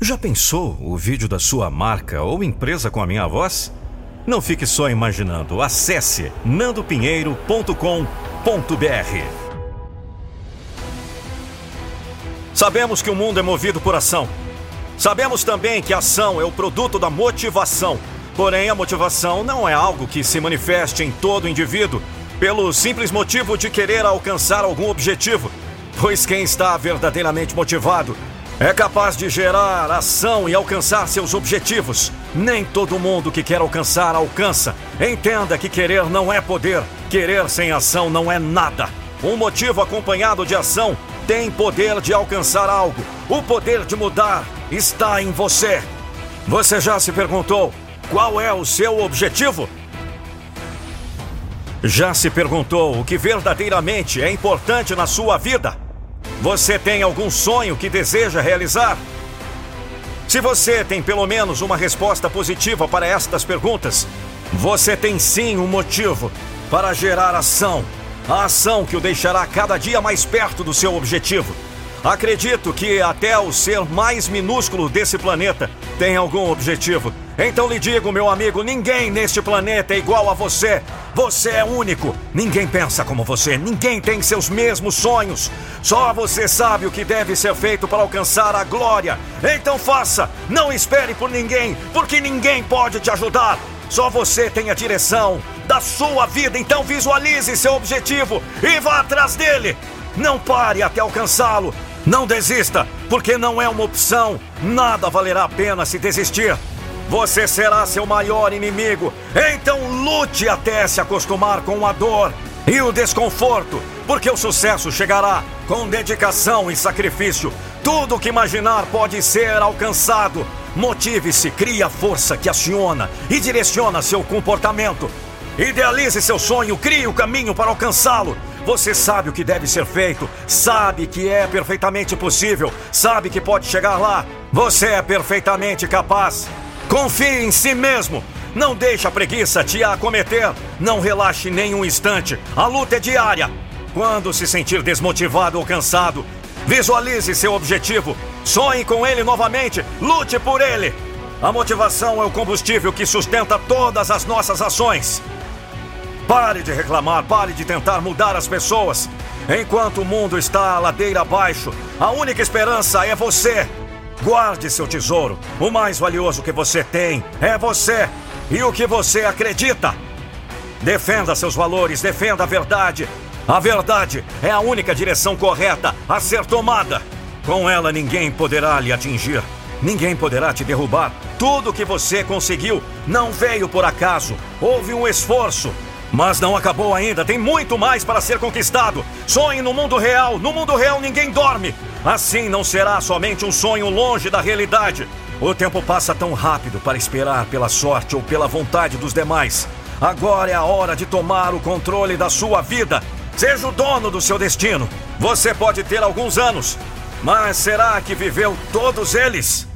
Já pensou o vídeo da sua marca ou empresa com a minha voz? Não fique só imaginando. Acesse nandopinheiro.com.br. Sabemos que o mundo é movido por ação. Sabemos também que a ação é o produto da motivação. Porém, a motivação não é algo que se manifeste em todo indivíduo pelo simples motivo de querer alcançar algum objetivo. Pois quem está verdadeiramente motivado é capaz de gerar ação e alcançar seus objetivos. Nem todo mundo que quer alcançar alcança. Entenda que querer não é poder, querer sem ação não é nada. Um motivo acompanhado de ação tem poder de alcançar algo. O poder de mudar está em você. Você já se perguntou qual é o seu objetivo? Já se perguntou o que verdadeiramente é importante na sua vida? Você tem algum sonho que deseja realizar? Se você tem pelo menos uma resposta positiva para estas perguntas, você tem sim um motivo para gerar ação. A ação que o deixará cada dia mais perto do seu objetivo. Acredito que até o ser mais minúsculo desse planeta tem algum objetivo. Então lhe digo, meu amigo, ninguém neste planeta é igual a você. Você é único. Ninguém pensa como você. Ninguém tem seus mesmos sonhos. Só você sabe o que deve ser feito para alcançar a glória. Então faça. Não espere por ninguém, porque ninguém pode te ajudar. Só você tem a direção da sua vida. Então visualize seu objetivo e vá atrás dele. Não pare até alcançá-lo. Não desista, porque não é uma opção. Nada valerá a pena se desistir. Você será seu maior inimigo. Então lute até se acostumar com a dor e o desconforto, porque o sucesso chegará com dedicação e sacrifício. Tudo o que imaginar pode ser alcançado. Motive-se, crie a força que aciona e direciona seu comportamento. Idealize seu sonho, crie o caminho para alcançá-lo. Você sabe o que deve ser feito, sabe que é perfeitamente possível, sabe que pode chegar lá. Você é perfeitamente capaz. Confie em si mesmo. Não deixe a preguiça te acometer. Não relaxe nem um instante. A luta é diária. Quando se sentir desmotivado ou cansado, visualize seu objetivo. Sonhe com ele novamente. Lute por ele. A motivação é o combustível que sustenta todas as nossas ações. Pare de reclamar, pare de tentar mudar as pessoas. Enquanto o mundo está a ladeira abaixo, a única esperança é você. Guarde seu tesouro. O mais valioso que você tem é você e o que você acredita. Defenda seus valores, defenda a verdade. A verdade é a única direção correta a ser tomada. Com ela, ninguém poderá lhe atingir. Ninguém poderá te derrubar. Tudo que você conseguiu não veio por acaso. Houve um esforço. Mas não acabou ainda, tem muito mais para ser conquistado. Sonhe no mundo real. No mundo real ninguém dorme. Assim não será somente um sonho longe da realidade. O tempo passa tão rápido para esperar pela sorte ou pela vontade dos demais. Agora é a hora de tomar o controle da sua vida. Seja o dono do seu destino. Você pode ter alguns anos, mas será que viveu todos eles?